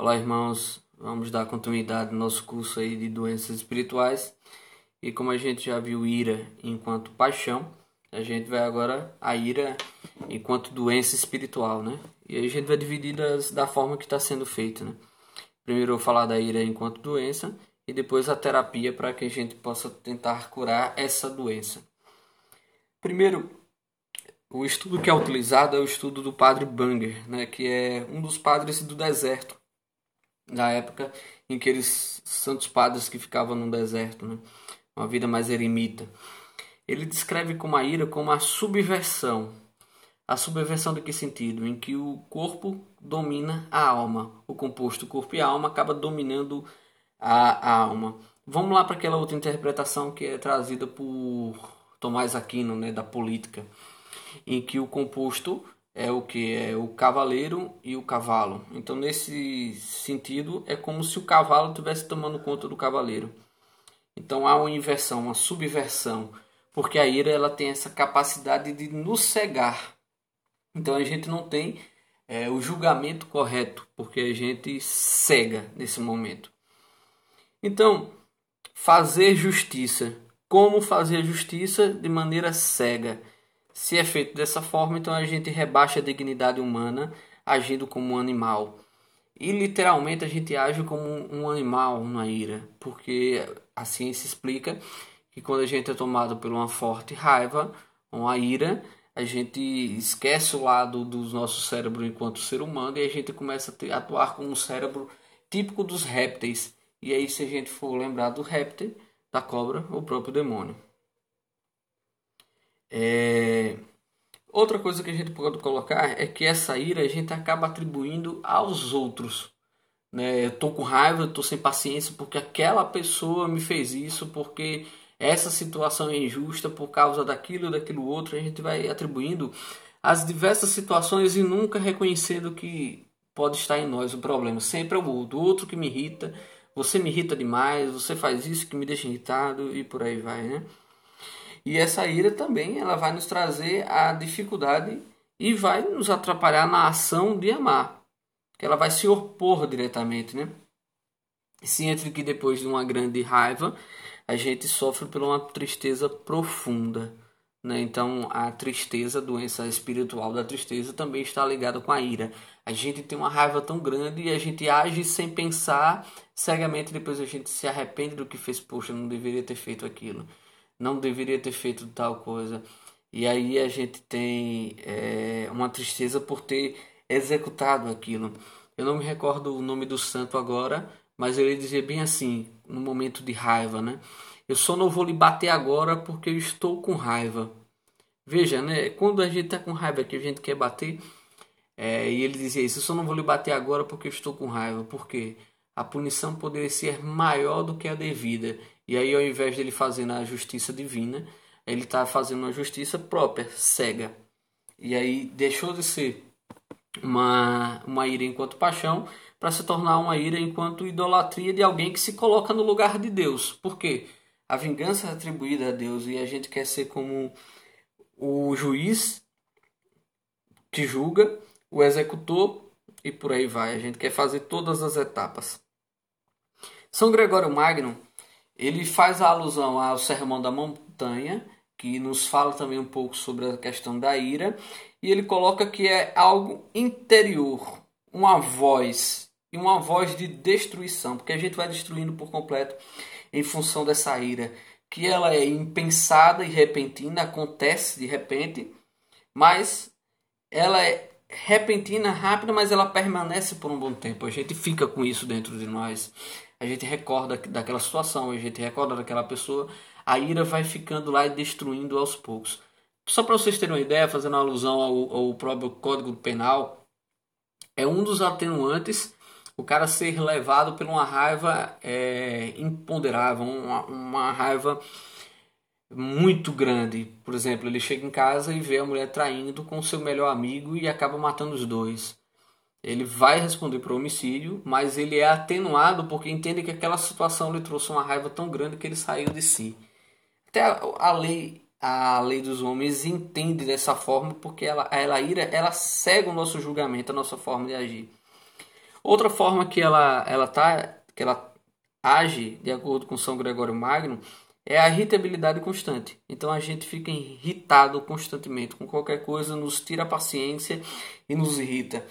Olá, irmãos. Vamos dar continuidade no nosso curso aí de doenças espirituais. E como a gente já viu ira enquanto paixão, a gente vai agora a ira enquanto doença espiritual, né? E aí a gente vai dividir das, da forma que está sendo feito, né? Primeiro eu vou falar da ira enquanto doença e depois a terapia para que a gente possa tentar curar essa doença. Primeiro, o estudo que é utilizado é o estudo do padre Banger, né, que é um dos padres do deserto da época em que eles santos padres que ficavam no deserto, né? uma vida mais eremita. Ele descreve como a ira como a subversão. A subversão de que sentido? Em que o corpo domina a alma. O composto corpo e alma acaba dominando a, a alma. Vamos lá para aquela outra interpretação que é trazida por Tomás Aquino, né, da política, em que o composto é o que é o cavaleiro e o cavalo. Então nesse sentido é como se o cavalo estivesse tomando conta do cavaleiro. Então há uma inversão, uma subversão, porque a ira ela tem essa capacidade de nos cegar. Então a gente não tem é, o julgamento correto, porque a gente cega nesse momento. Então fazer justiça, como fazer justiça de maneira cega se é feito dessa forma, então a gente rebaixa a dignidade humana agindo como um animal. E literalmente a gente age como um animal na ira, porque a ciência explica que quando a gente é tomado por uma forte raiva, uma ira, a gente esquece o lado do nosso cérebro enquanto ser humano e a gente começa a atuar como um cérebro típico dos répteis. E aí, se a gente for lembrar do réptil, da cobra, o próprio demônio. É... Outra coisa que a gente pode colocar é que essa ira a gente acaba atribuindo aos outros. Né? Eu tô com raiva, eu tô sem paciência porque aquela pessoa me fez isso, porque essa situação é injusta por causa daquilo, daquilo outro. A gente vai atribuindo as diversas situações e nunca reconhecendo que pode estar em nós o problema. Sempre é o outro, o outro que me irrita. Você me irrita demais, você faz isso que me deixa irritado e por aí vai, né? E essa ira também ela vai nos trazer a dificuldade e vai nos atrapalhar na ação de amar. Que ela vai se opor diretamente, né? Se entre que depois de uma grande raiva, a gente sofre por uma tristeza profunda. Né? Então, a tristeza, a doença espiritual da tristeza, também está ligada com a ira. A gente tem uma raiva tão grande e a gente age sem pensar cegamente, depois a gente se arrepende do que fez. Poxa, não deveria ter feito aquilo não deveria ter feito tal coisa. E aí a gente tem é, uma tristeza por ter executado aquilo. Eu não me recordo o nome do santo agora, mas ele dizia bem assim, no momento de raiva, né? Eu só não vou lhe bater agora porque eu estou com raiva. Veja, né? Quando a gente está com raiva que a gente quer bater, é, e ele dizia isso, eu só não vou lhe bater agora porque eu estou com raiva. Porque a punição poderia ser maior do que a devida. E aí, ao invés de ele fazer na justiça divina, ele está fazendo uma justiça própria, cega. E aí deixou de ser uma, uma ira enquanto paixão para se tornar uma ira enquanto idolatria de alguém que se coloca no lugar de Deus. Por quê? A vingança é atribuída a Deus e a gente quer ser como o juiz que julga, o executor e por aí vai. A gente quer fazer todas as etapas. São Gregório Magno ele faz a alusão ao Sermão da Montanha, que nos fala também um pouco sobre a questão da ira, e ele coloca que é algo interior, uma voz, e uma voz de destruição, porque a gente vai destruindo por completo em função dessa ira, que ela é impensada e repentina, acontece de repente, mas ela é repentina, rápida, mas ela permanece por um bom tempo. A gente fica com isso dentro de nós a gente recorda daquela situação, a gente recorda daquela pessoa, a ira vai ficando lá e destruindo aos poucos. Só para vocês terem uma ideia, fazendo alusão ao, ao próprio Código Penal, é um dos atenuantes o cara ser levado por uma raiva é, imponderável, uma, uma raiva muito grande. Por exemplo, ele chega em casa e vê a mulher traindo com seu melhor amigo e acaba matando os dois ele vai responder por homicídio, mas ele é atenuado porque entende que aquela situação lhe trouxe uma raiva tão grande que ele saiu de si. Até a, lei, a lei dos homens entende dessa forma porque ela, ela ira, ela cega o nosso julgamento, a nossa forma de agir. Outra forma que ela, ela, tá, que ela age, de acordo com São Gregório Magno, é a irritabilidade constante. Então a gente fica irritado constantemente com qualquer coisa, nos tira a paciência e nos irrita.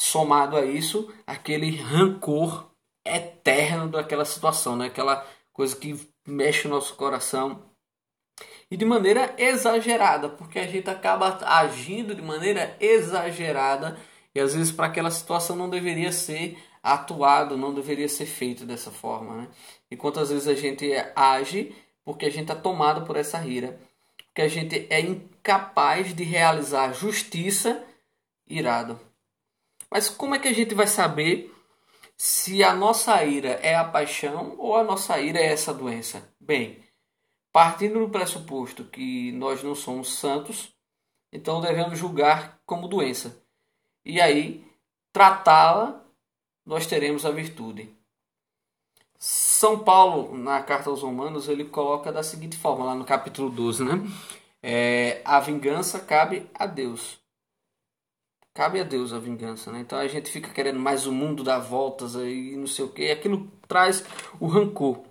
Somado a isso, aquele rancor eterno daquela situação, né? aquela coisa que mexe o nosso coração. E de maneira exagerada, porque a gente acaba agindo de maneira exagerada e às vezes para aquela situação não deveria ser atuado, não deveria ser feito dessa forma. Né? E quantas vezes a gente age porque a gente é tomado por essa ira, porque a gente é incapaz de realizar justiça irado. Mas como é que a gente vai saber se a nossa ira é a paixão ou a nossa ira é essa doença? Bem, partindo do pressuposto que nós não somos santos, então devemos julgar como doença. E aí, tratá-la, nós teremos a virtude. São Paulo, na carta aos Romanos, ele coloca da seguinte forma, lá no capítulo 12, né? É, a vingança cabe a Deus. Cabe a Deus a vingança, né? Então a gente fica querendo mais o mundo dar voltas aí, não sei o que, aquilo traz o rancor.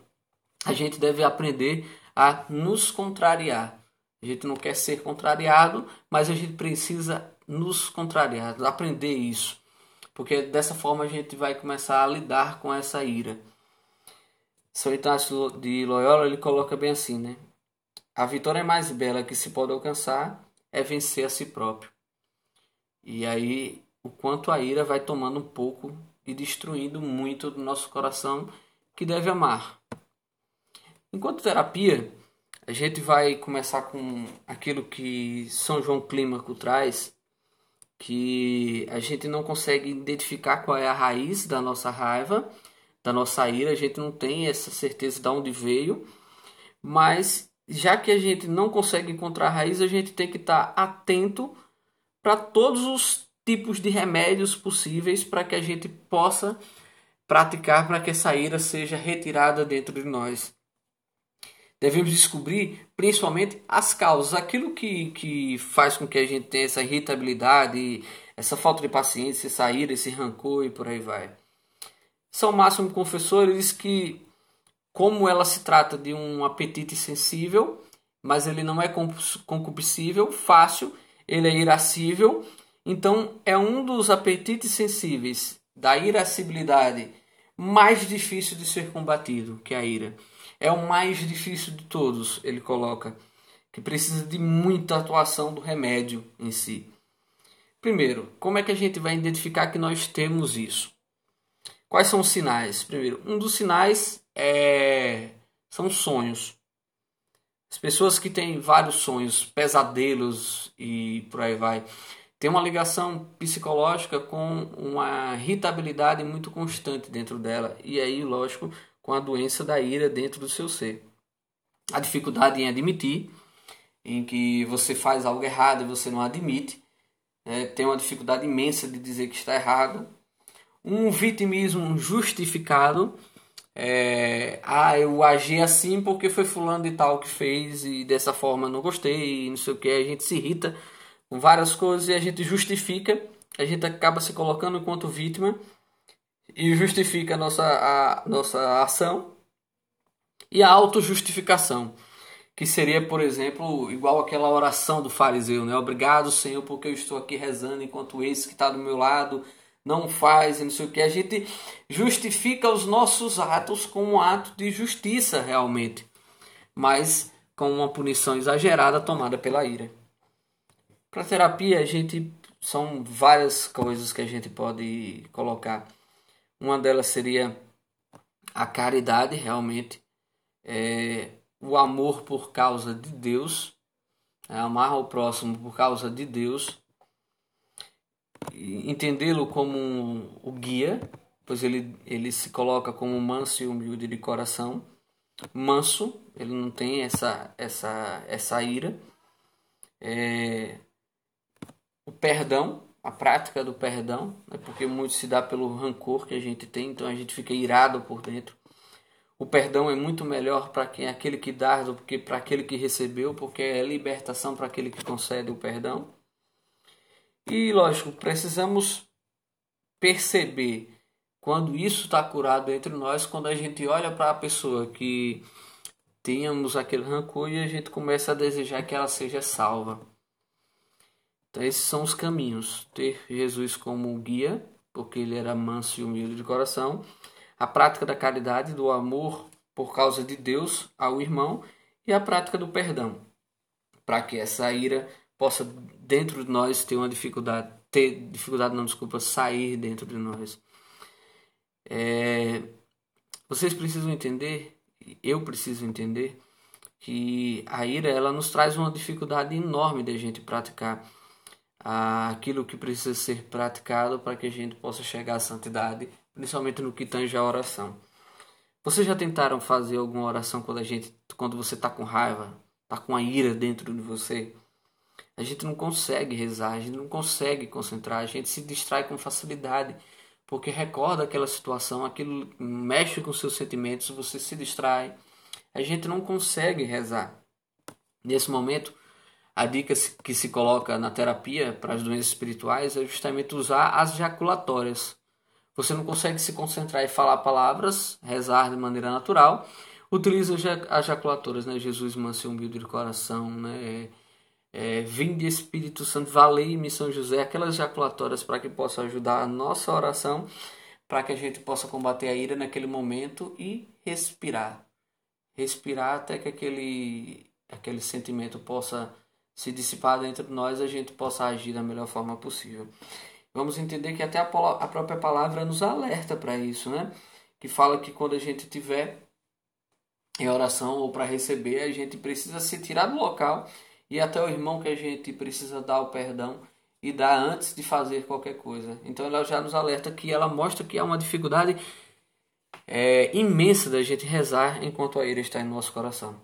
A gente deve aprender a nos contrariar. A gente não quer ser contrariado, mas a gente precisa nos contrariar, aprender isso. Porque dessa forma a gente vai começar a lidar com essa ira. São Inácio de Loyola ele coloca bem assim, né? A vitória mais bela que se pode alcançar é vencer a si próprio. E aí o quanto a ira vai tomando um pouco e destruindo muito do nosso coração que deve amar. Enquanto terapia, a gente vai começar com aquilo que São João Clímaco traz, que a gente não consegue identificar qual é a raiz da nossa raiva da nossa ira, a gente não tem essa certeza de onde veio, mas já que a gente não consegue encontrar a raiz, a gente tem que estar atento para todos os tipos de remédios possíveis para que a gente possa praticar para que essa ira seja retirada dentro de nós. Devemos descobrir principalmente as causas, aquilo que, que faz com que a gente tenha essa irritabilidade, essa falta de paciência, essa ira, esse rancor e por aí vai. São Máximo Confessor diz que, como ela se trata de um apetite sensível, mas ele não é concupiscível, fácil, ele é irascível, então é um dos apetites sensíveis da irascibilidade mais difícil de ser combatido, que é a ira. É o mais difícil de todos, ele coloca, que precisa de muita atuação do remédio em si. Primeiro, como é que a gente vai identificar que nós temos isso? Quais são os sinais? Primeiro, um dos sinais é... são sonhos. As pessoas que têm vários sonhos, pesadelos e por aí vai, tem uma ligação psicológica com uma irritabilidade muito constante dentro dela e aí, lógico, com a doença da ira dentro do seu ser. A dificuldade em admitir, em que você faz algo errado e você não admite, é, tem uma dificuldade imensa de dizer que está errado, um vitimismo justificado. É, ah, eu agi assim porque foi fulano de tal que fez e dessa forma não gostei, e não sei o que. A gente se irrita com várias coisas e a gente justifica, a gente acaba se colocando enquanto vítima e justifica a nossa, a nossa ação. E a autojustificação, que seria, por exemplo, igual aquela oração do fariseu, né? Obrigado, Senhor, porque eu estou aqui rezando enquanto esse que está do meu lado não faz, não sei o que. A gente justifica os nossos atos como um ato de justiça realmente, mas com uma punição exagerada tomada pela ira. Para terapia, a gente são várias coisas que a gente pode colocar. Uma delas seria a caridade, realmente, é, o amor por causa de Deus, é, amar o próximo por causa de Deus, entendê-lo como um, o guia, pois ele, ele se coloca como manso e humilde de coração. Manso, ele não tem essa, essa, essa ira. É, o perdão, a prática do perdão, né, porque muito se dá pelo rancor que a gente tem, então a gente fica irado por dentro. O perdão é muito melhor para quem aquele que dá do que para aquele que recebeu, porque é libertação para aquele que concede o perdão. E lógico, precisamos perceber quando isso está curado entre nós, quando a gente olha para a pessoa que tínhamos aquele rancor e a gente começa a desejar que ela seja salva. Então, esses são os caminhos: ter Jesus como guia, porque ele era manso e humilde de coração, a prática da caridade, do amor por causa de Deus ao irmão. E a prática do perdão, para que essa ira possa dentro de nós ter uma dificuldade, ter dificuldade, não desculpa, sair dentro de nós. É, vocês precisam entender, eu preciso entender que a ira ela nos traz uma dificuldade enorme de a gente praticar aquilo que precisa ser praticado para que a gente possa chegar à santidade, principalmente no que tange a oração. Vocês já tentaram fazer alguma oração quando a gente, quando você está com raiva, está com a ira dentro de você? A gente não consegue rezar, a gente não consegue concentrar, a gente se distrai com facilidade, porque recorda aquela situação, aquilo mexe com seus sentimentos, você se distrai. A gente não consegue rezar. Nesse momento, a dica que se coloca na terapia para as doenças espirituais é justamente usar as jaculatórias. Você não consegue se concentrar e falar palavras, rezar de maneira natural, utiliza as jaculatórias, né? Jesus, manso humilde de coração, né? É, Vinde Espírito Santo, valei-me São José, aquelas jaculatórias para que possa ajudar a nossa oração, para que a gente possa combater a ira naquele momento e respirar. Respirar até que aquele, aquele sentimento possa se dissipar dentro de nós, a gente possa agir da melhor forma possível. Vamos entender que até a, a própria palavra nos alerta para isso, né? Que fala que quando a gente tiver em oração ou para receber, a gente precisa se tirar do local e até o irmão que a gente precisa dar o perdão e dar antes de fazer qualquer coisa. Então ela já nos alerta que ela mostra que há uma dificuldade é, imensa da gente rezar enquanto a ira está em nosso coração.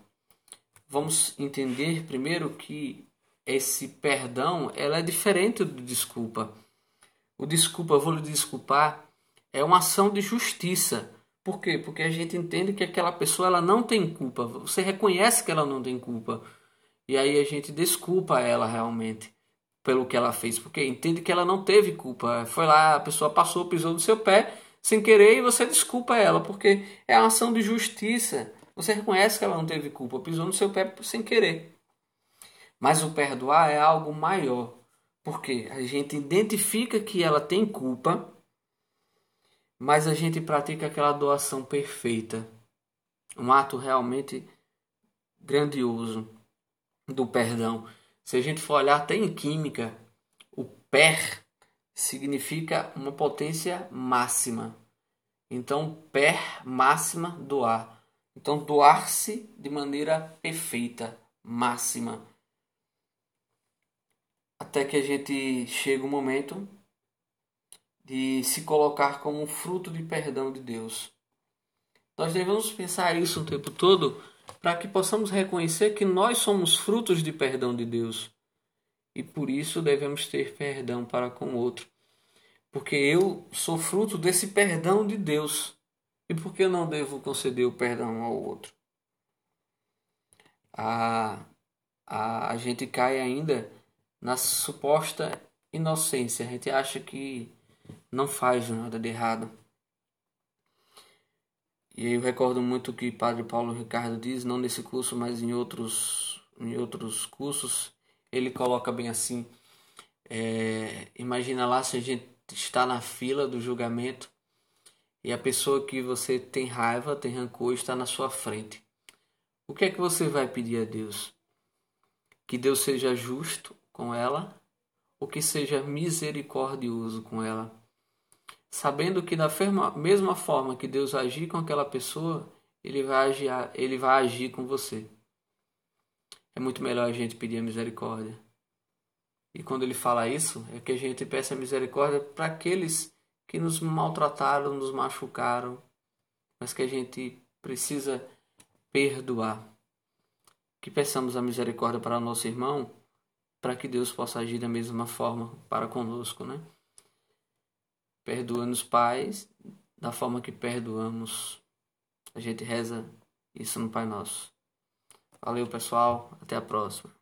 Vamos entender primeiro que esse perdão ela é diferente do desculpa. O desculpa, vou lhe desculpar, é uma ação de justiça. Por quê? Porque a gente entende que aquela pessoa ela não tem culpa. Você reconhece que ela não tem culpa. E aí a gente desculpa ela realmente pelo que ela fez, porque entende que ela não teve culpa. Foi lá, a pessoa passou, pisou no seu pé sem querer e você desculpa ela, porque é uma ação de justiça. Você reconhece que ela não teve culpa, pisou no seu pé sem querer. Mas o perdoar é algo maior, porque a gente identifica que ela tem culpa, mas a gente pratica aquela doação perfeita. Um ato realmente grandioso do perdão. Se a gente for olhar até em química, o per significa uma potência máxima. Então, per máxima doar. Então, doar-se de maneira perfeita, máxima. Até que a gente chega o momento de se colocar como fruto de perdão de Deus. Nós devemos pensar isso o tempo todo para que possamos reconhecer que nós somos frutos de perdão de Deus e por isso devemos ter perdão para com o outro. Porque eu sou fruto desse perdão de Deus. E por que eu não devo conceder o perdão ao outro? A, a, a gente cai ainda na suposta inocência. A gente acha que não faz nada de errado. E eu recordo muito que Padre Paulo Ricardo diz, não nesse curso, mas em outros, em outros cursos, ele coloca bem assim: é, imagina lá se a gente está na fila do julgamento e a pessoa que você tem raiva, tem rancor, está na sua frente. O que é que você vai pedir a Deus? Que Deus seja justo com ela ou que seja misericordioso com ela? Sabendo que da mesma forma que Deus agir com aquela pessoa, ele vai agir, ele vai agir com você. É muito melhor a gente pedir a misericórdia. E quando ele fala isso, é que a gente peça a misericórdia para aqueles que nos maltrataram, nos machucaram, mas que a gente precisa perdoar. Que peçamos a misericórdia para nosso irmão, para que Deus possa agir da mesma forma para conosco, né? Perdoa-nos, pais, da forma que perdoamos. A gente reza isso no Pai Nosso. Valeu, pessoal. Até a próxima.